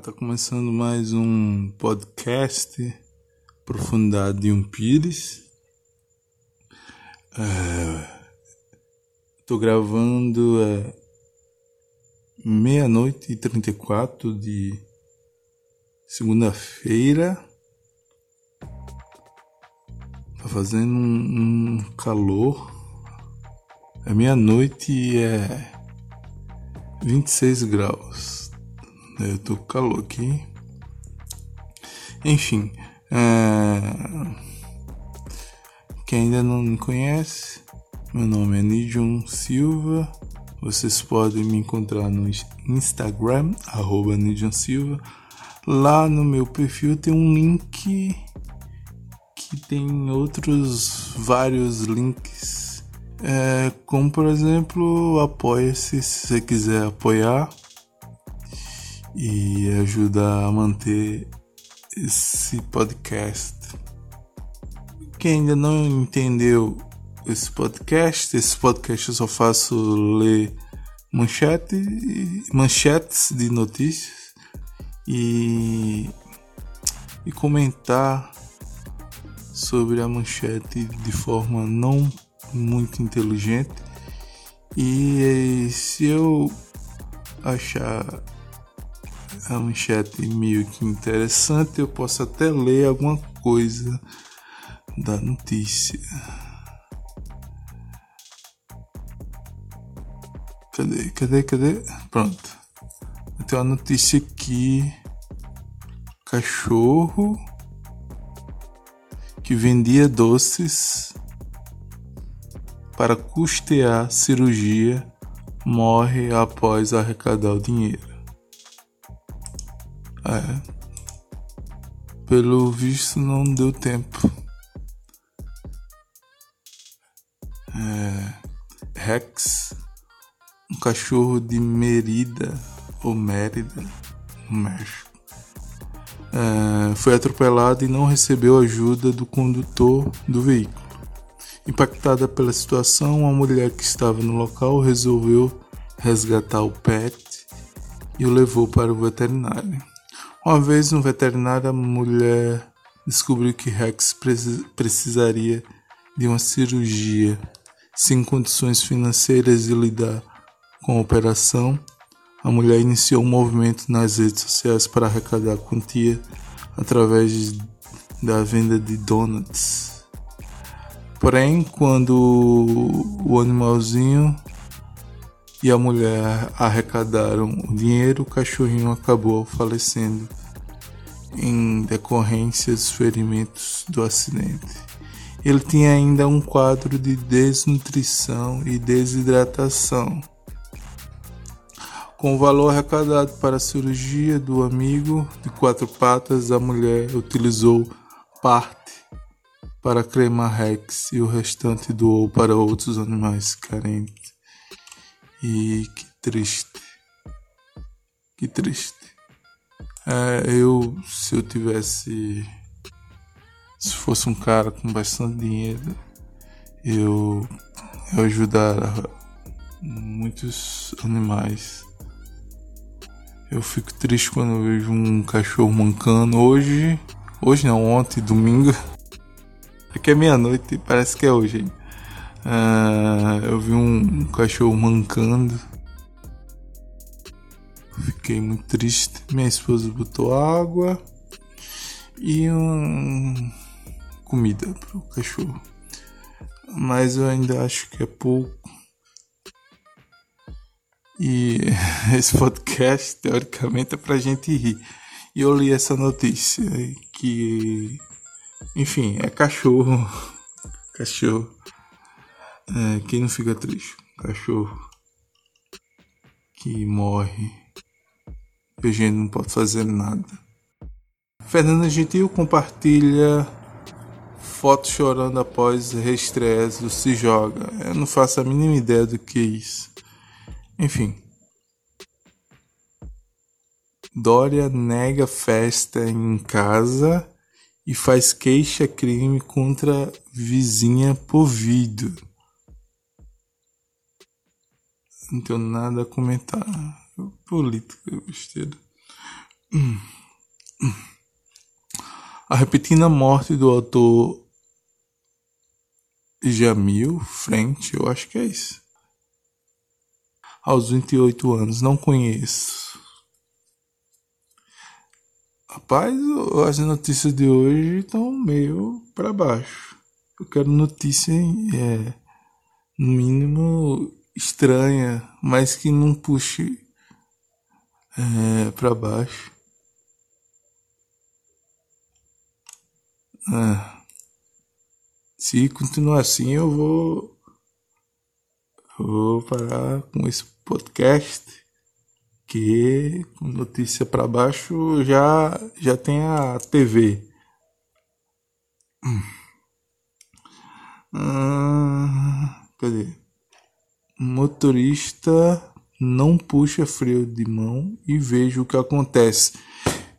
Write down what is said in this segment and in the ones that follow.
tá começando mais um podcast Profundidade de um Pires. É, tô gravando é, meia-noite e trinta e quatro de segunda-feira. Tá fazendo um, um calor. É meia-noite e é 26 graus. Eu tô com calor aqui. Enfim, é... quem ainda não me conhece, meu nome é Nidion Silva. Vocês podem me encontrar no Instagram, arroba Nidion Silva. Lá no meu perfil tem um link que tem outros vários links é, como por exemplo, apoia-se se você quiser apoiar e ajudar a manter esse podcast. Quem ainda não entendeu esse podcast, esse podcast eu só faço ler manchete, manchetes de notícias e, e comentar sobre a manchete de forma não muito inteligente. E se eu achar a manchete meio que interessante, eu posso até ler alguma coisa da notícia. Cadê, cadê, cadê? Pronto. Tem uma notícia aqui. Cachorro que vendia doces para custear cirurgia morre após arrecadar o dinheiro. É. Pelo visto não deu tempo. É. Rex, um cachorro de Merida ou Mérida, no México, é, foi atropelado e não recebeu ajuda do condutor do veículo. Impactada pela situação, uma mulher que estava no local resolveu resgatar o pet e o levou para o veterinário. Uma vez no veterinário, a mulher descobriu que Rex precisaria de uma cirurgia. Sem condições financeiras de lidar com a operação, a mulher iniciou um movimento nas redes sociais para arrecadar quantia através da venda de donuts. Porém, quando o animalzinho e a mulher arrecadaram o dinheiro, o cachorrinho acabou falecendo em decorrência dos ferimentos do acidente. Ele tinha ainda um quadro de desnutrição e desidratação. Com o valor arrecadado para a cirurgia do amigo de quatro patas, a mulher utilizou parte para cremar Rex e o restante doou para outros animais carentes. E que triste. Que triste. É, eu, se eu tivesse. Se fosse um cara com bastante dinheiro, eu, eu ajudar muitos animais. Eu fico triste quando eu vejo um cachorro mancando. Hoje, hoje não, ontem, domingo, Aqui é meia-noite, parece que é hoje. Uh, eu vi um, cachorro mancando. Fiquei muito triste. Minha esposa botou água e um, comida pro cachorro. Mas eu ainda acho que é pouco. E esse podcast, teoricamente, é pra gente rir. E eu li essa notícia que enfim, é cachorro. Cachorro. É, quem não fica triste? Cachorro que morre. E a gente não pode fazer nada. Fernanda Gentil compartilha foto chorando após reestresse do Se Joga. Eu não faço a mínima ideia do que é isso. Enfim. Dória nega festa em casa e faz queixa-crime contra vizinha por vídeo. Não tenho nada a comentar. Política, besteira. A repentina morte do autor Jamil Frente, eu acho que é isso. Aos 28 anos, não conheço. Rapaz, as notícias de hoje estão meio para baixo. Eu quero notícia, é, no mínimo, estranha, mas que não puxe é, para baixo. É. Se continuar assim, eu vou, vou parar com esse podcast que com notícia para baixo já já tem a TV. Hum. Ah, cadê? Motorista não puxa freio de mão e veja o que acontece.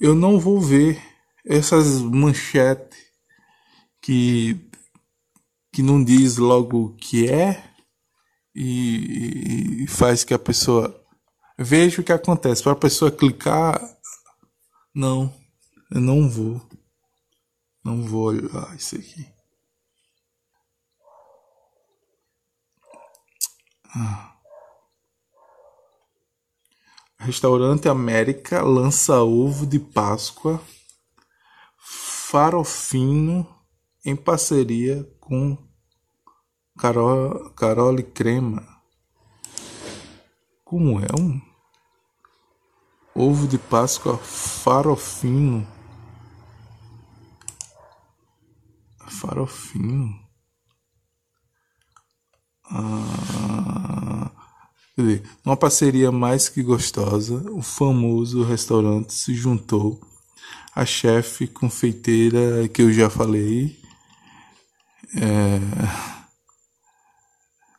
Eu não vou ver essas manchetes que que não diz logo o que é e, e faz que a pessoa veja o que acontece. Para a pessoa clicar, não, eu não vou, não vou olhar isso aqui. Restaurante América lança ovo de Páscoa farofino em parceria com Carol, Carole Crema. Como é um ovo de Páscoa farofino? Farofino. Ah, dizer, uma parceria mais que gostosa, o famoso restaurante se juntou à chefe confeiteira que eu já falei. É,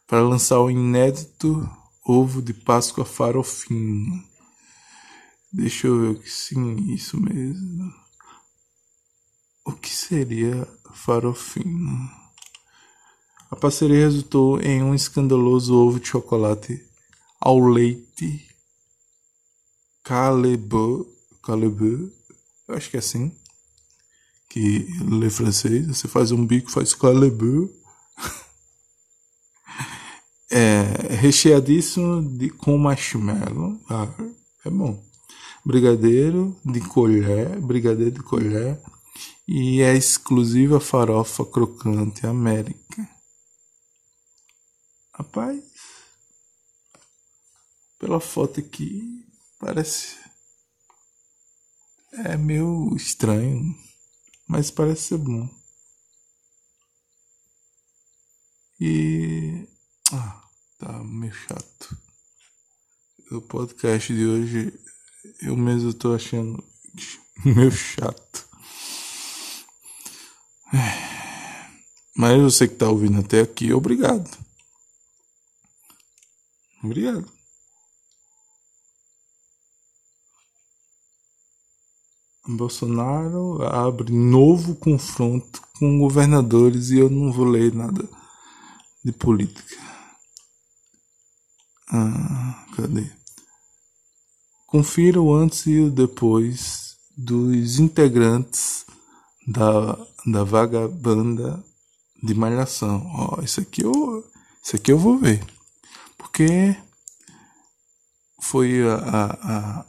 para lançar o inédito ovo de Páscoa farofino. Deixa eu ver o que sim, isso mesmo. O que seria farofino? A parceria resultou em um escandaloso ovo de chocolate ao leite Calebeu, eu acho que é assim, que lê francês, você faz um bico, faz Calebeu, é recheadíssimo de, com marshmallow. Ah, é bom. Brigadeiro de colher, brigadeiro de colher e é exclusiva farofa crocante América. Rapaz, pela foto aqui parece é meio estranho, mas parece ser bom. E ah, tá meio chato. O podcast de hoje eu mesmo tô achando meio chato. Mas você que tá ouvindo até aqui, obrigado. Obrigado. Bolsonaro abre novo confronto com governadores e eu não vou ler nada de política. Ah, cadê? Confira o antes e o depois dos integrantes da, da vagabanda de malhação. Ó, isso aqui eu, isso aqui eu vou ver. Porque foi a, a,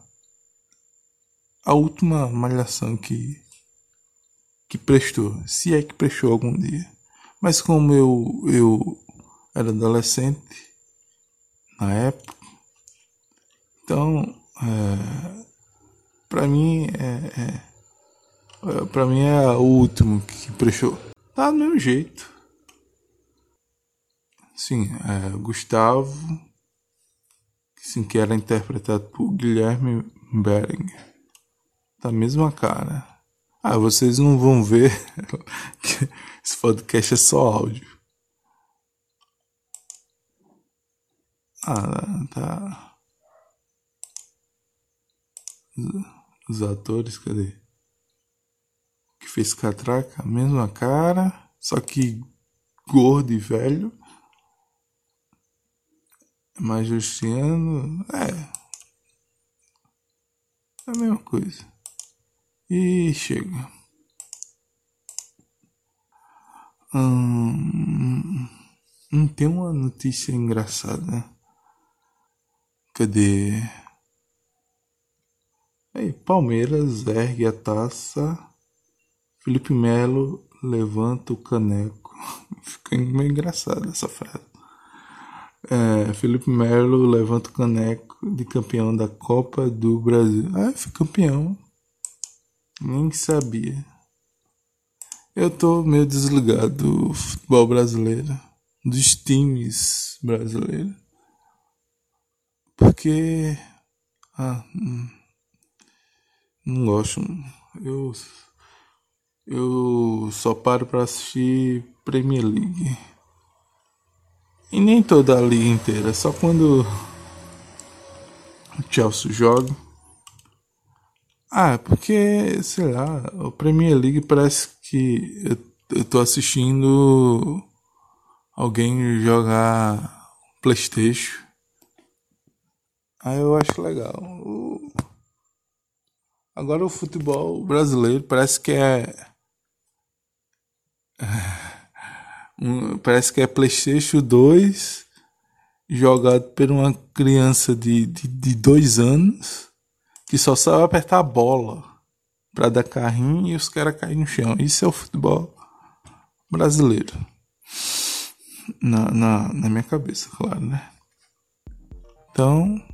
a, última malhação que, que prestou. Se é que prestou algum dia. Mas como eu, eu era adolescente, na época. Então, é, para mim é, é, é para mim é o último que prestou. Tá do mesmo jeito. Sim, é, Gustavo, sim, que era interpretado por Guilherme Berenguer. Tá a mesma cara. Ah, vocês não vão ver que esse podcast é só áudio. Ah, tá. Os atores, cadê? Que fez catraca, mesma cara, só que gordo e velho. Mais Justiano, é. É a mesma coisa. E chega. Hum, não tem uma notícia engraçada. Cadê? Aí, Palmeiras ergue a taça. Felipe Melo levanta o caneco. Fica meio engraçado essa frase. É, Felipe Melo levanta o caneco de campeão da Copa do Brasil. Ah, foi campeão. Nem sabia. Eu tô meio desligado do futebol brasileiro, dos times brasileiros. Porque. Ah, hum, não gosto. Eu. Eu só paro pra assistir Premier League. E nem toda a liga inteira, só quando o Chelsea joga. Ah, é porque, sei lá, o Premier League parece que eu, eu tô assistindo alguém jogar Playstation. Aí eu acho legal. Agora o futebol brasileiro parece que é. Parece que é PlayStation 2 jogado por uma criança de, de, de dois anos que só sabe apertar a bola para dar carrinho e os caras caem no chão. Isso é o futebol brasileiro. Na, na, na minha cabeça, claro, né? Então.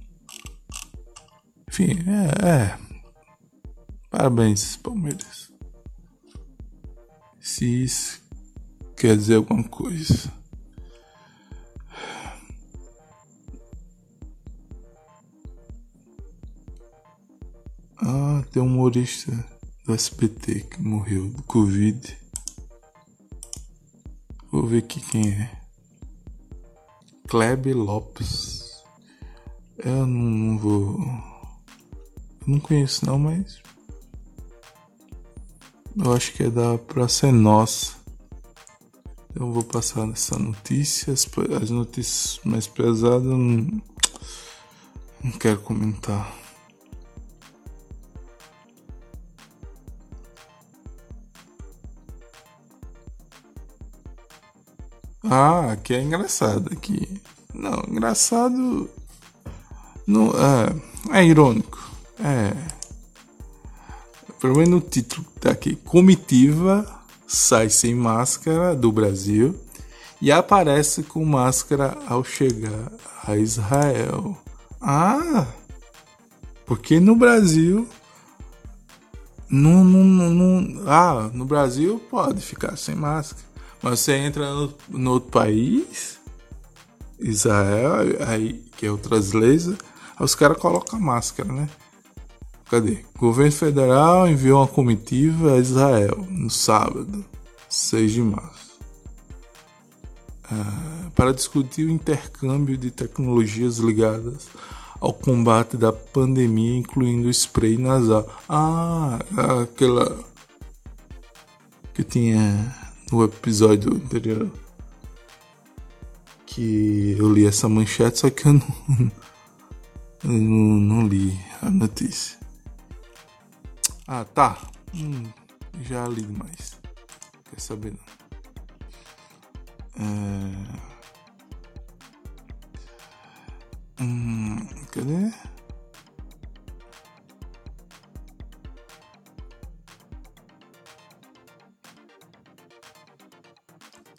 Enfim, é. é. Parabéns, Palmeiras. Se isso quer dizer alguma coisa. Ah, tem um humorista do SPT que morreu do Covid. Vou ver aqui quem é. Klebe Lopes. Eu não, vou. Não conheço não, mas. Eu acho que é da Praça é Nossa. Eu vou passar essa notícia. As notícias mais pesadas eu não, não quero comentar. Ah, aqui é engraçado aqui. Não, engraçado. Não, é, é irônico. É. Pelo menos no título tá aqui. Comitiva sai sem máscara do Brasil e aparece com máscara ao chegar a Israel. Ah! Porque no Brasil. Não, ah, no Brasil pode ficar sem máscara. Mas você entra no, no outro país, Israel, aí, que é outras leis, aí os caras colocam máscara, né? Cadê? O governo federal enviou uma comitiva a Israel no sábado, 6 de março, uh, para discutir o intercâmbio de tecnologias ligadas ao combate da pandemia, incluindo o spray nasal. Ah, aquela que tinha no episódio anterior que eu li essa manchete, só que eu não, eu não, não li a notícia. Ah, tá. Hum, já li demais. Quer saber não. É... Hum, cadê?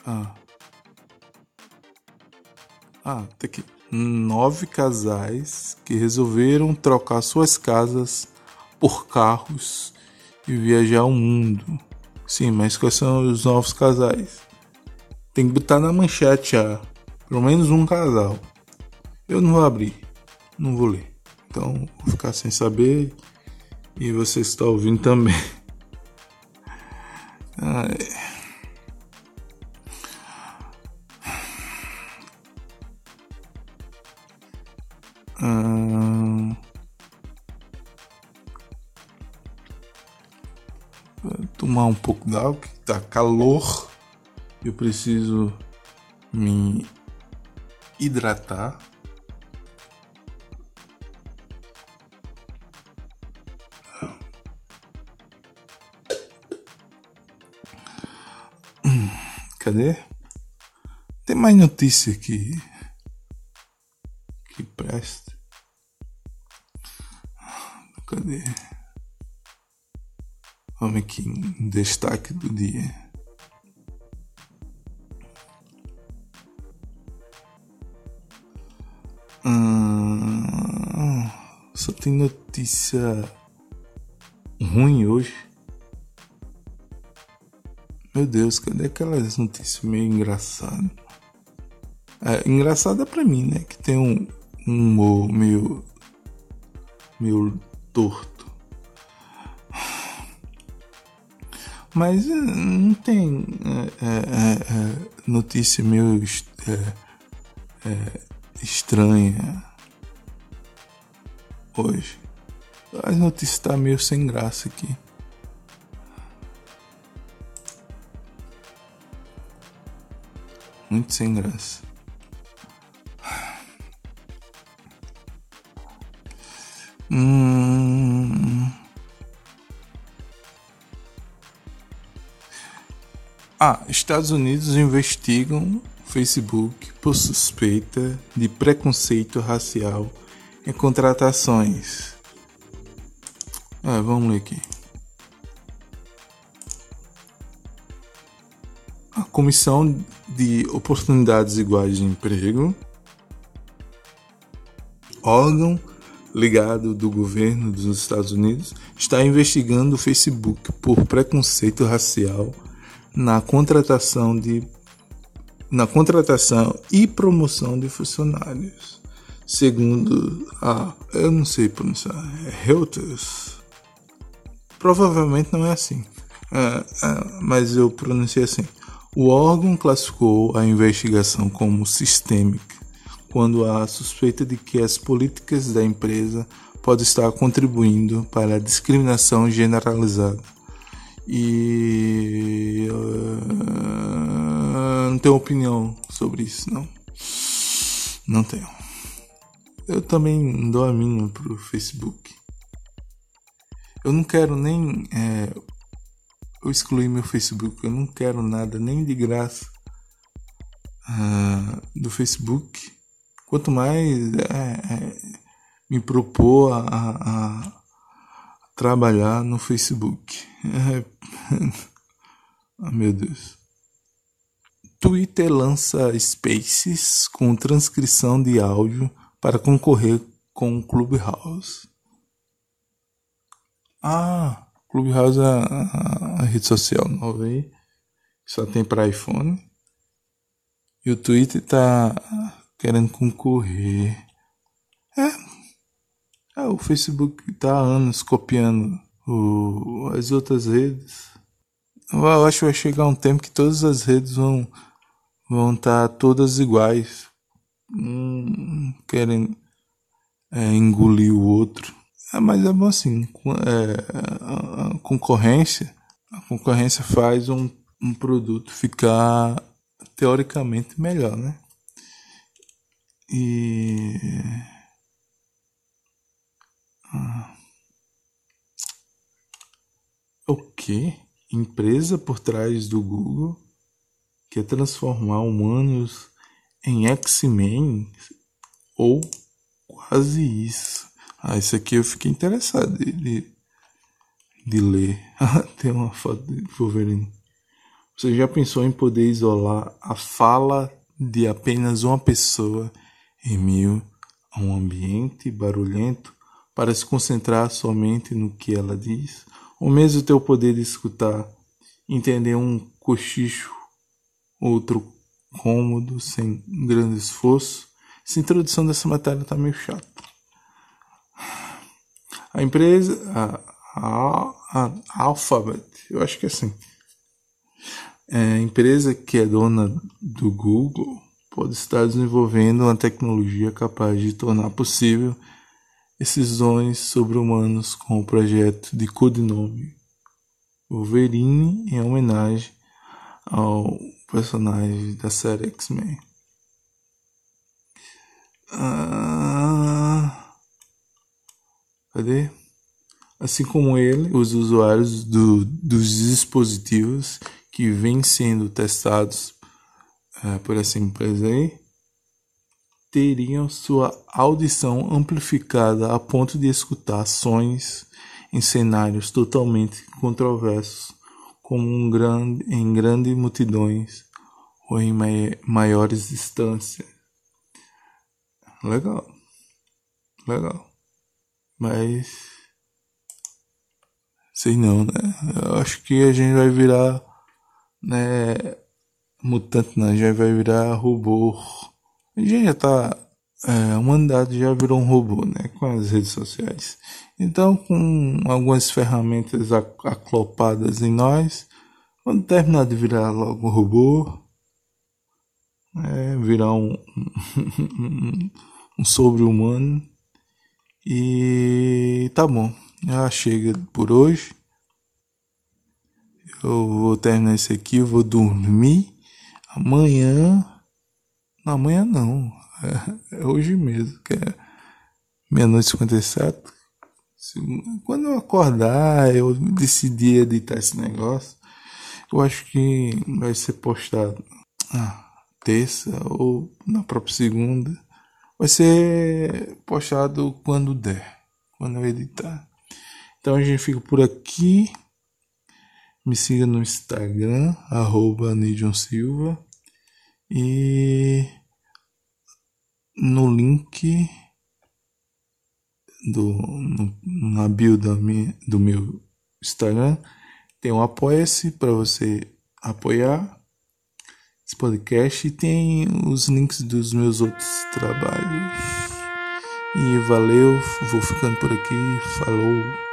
Ah. Ah, tem aqui. Nove casais que resolveram trocar suas casas por carros e viajar o mundo. Sim, mas quais são os novos casais? Tem que botar na manchete já. Pelo menos um casal. Eu não vou abrir. Não vou ler. Então vou ficar sem saber. E você está ouvindo também. Ai. tomar um pouco d'água, que tá calor. Eu preciso me hidratar. Cadê? Tem mais notícia aqui que preste. Cadê? Vamos aqui em destaque do dia. Hum, só tem notícia ruim hoje. Meu Deus, cadê aquelas notícias meio engraçadas? É, engraçada pra mim, né? Que tem um, um humor meio. meio torto. Mas é, não tem é, é, notícia meio estranha hoje. As notícias tá meio sem graça aqui. Muito sem graça. Hum... Ah, Estados Unidos investigam Facebook por suspeita de preconceito racial em contratações. É, vamos ler aqui. A Comissão de Oportunidades Iguais de Emprego, órgão ligado do governo dos Estados Unidos, está investigando o Facebook por preconceito racial na contratação de na contratação e promoção de funcionários. Segundo a, eu não sei pronunciar, é Reuters. Provavelmente não é assim, é, é, mas eu pronunciei assim. O órgão classificou a investigação como sistêmica quando há suspeita de que as políticas da empresa podem estar contribuindo para a discriminação generalizada. E uh, não tenho opinião sobre isso, não. Não tenho. Eu também dou a minha pro Facebook. Eu não quero nem é, eu excluí meu Facebook. Eu não quero nada nem de graça uh, do Facebook Quanto mais é, é, me propor a, a, trabalhar no Facebook. Oh, meu Deus. Twitter lança Spaces com transcrição de áudio para concorrer com o Clubhouse. Ah, Clubhouse é a, a rede social nova aí. Só tem para iPhone. E o Twitter tá querendo concorrer. É. é o Facebook tá há anos copiando o, as outras redes. Eu acho que vai chegar um tempo que todas as redes vão vão estar tá todas iguais. Hum, querem é, engolir o outro. É, mas é bom assim. É, a, a concorrência, a concorrência faz um, um produto ficar teoricamente melhor, né? E. Ah. O que? Empresa por trás do Google quer transformar humanos em X-Men? Ou quase isso. Ah, isso aqui eu fiquei interessado de, de, de ler. Tem uma foto de Wolverine. Você já pensou em poder isolar a fala de apenas uma pessoa em meio a um ambiente barulhento para se concentrar somente no que ela diz, ou mesmo ter o poder de escutar, entender um cochicho, outro cômodo, sem grande esforço. Essa introdução dessa matéria está meio chata. A empresa, a, a, a Alphabet, eu acho que é assim, é a empresa que é dona do Google, pode estar desenvolvendo uma tecnologia capaz de tornar possível decisões sobre-humanos com o projeto de codinome Wolverine em homenagem ao personagem da série X-Men. Ah, cadê? Assim como ele, os usuários do, dos dispositivos que vêm sendo testados é, por essa empresa aí teriam sua audição amplificada a ponto de escutar sons em cenários totalmente controversos, como um grande, em grandes multidões ou em maiores distâncias. Legal, legal, mas sei não, né? Eu acho que a gente vai virar, né? Mutante, não, a gente vai virar robô. A gente já tá é, já virou um robô, né, com as redes sociais. Então, com algumas ferramentas aclopadas em nós, quando terminar de virar logo um robô, é, virar um, um sobre-humano, e tá bom, já chega por hoje. Eu vou terminar isso aqui, vou dormir. Amanhã. Amanhã não é, é hoje mesmo, que é meia-noite e 57. Quando eu acordar, eu decidi editar esse negócio. Eu acho que vai ser postado na terça ou na própria segunda. Vai ser postado quando der, quando eu editar. Então a gente fica por aqui. Me siga no Instagram, arroba Silva. E no link do no, na bio da minha, do meu Instagram tem um apoia-se para você apoiar esse podcast e tem os links dos meus outros trabalhos. E valeu, vou ficando por aqui, falou.